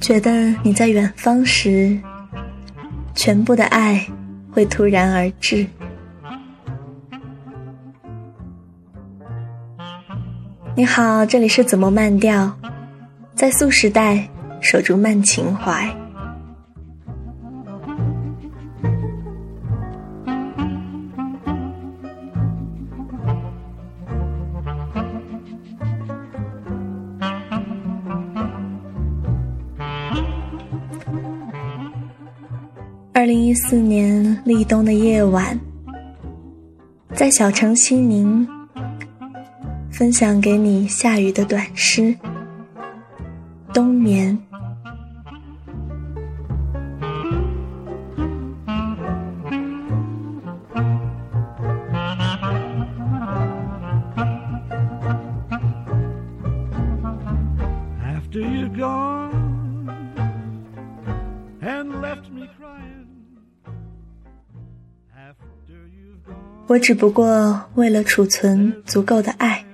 觉得你在远方时，全部的爱会突然而至。你好，这里是怎么慢调，在素时代守住慢情怀。二零一四年立冬的夜晚，在小城西宁，分享给你下雨的短诗《冬眠》。我只不过为了储存足够的爱，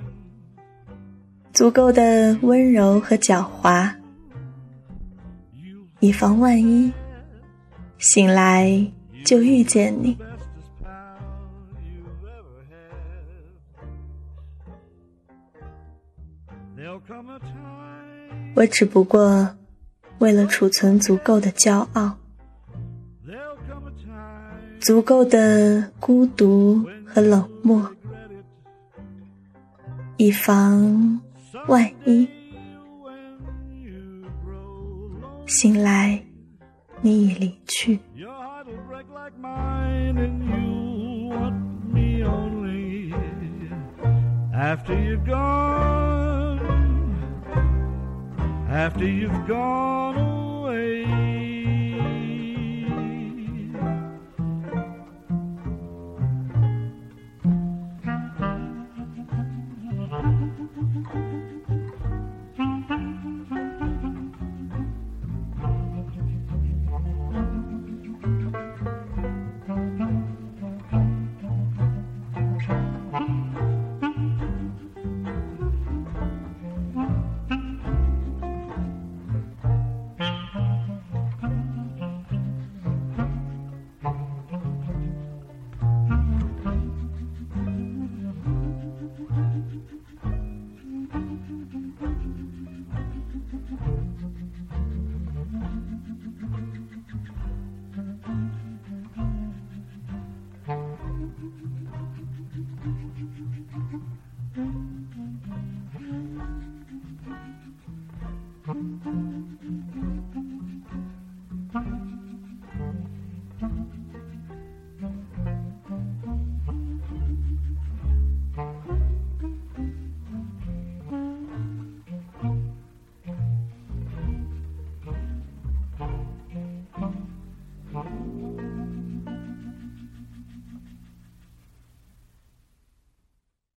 足够的温柔和狡猾，以防万一，醒来就遇见你。我只不过为了储存足够的骄傲。足够的孤独和冷漠，以防万一。醒来，你已离去。After you've gone, after you've gone.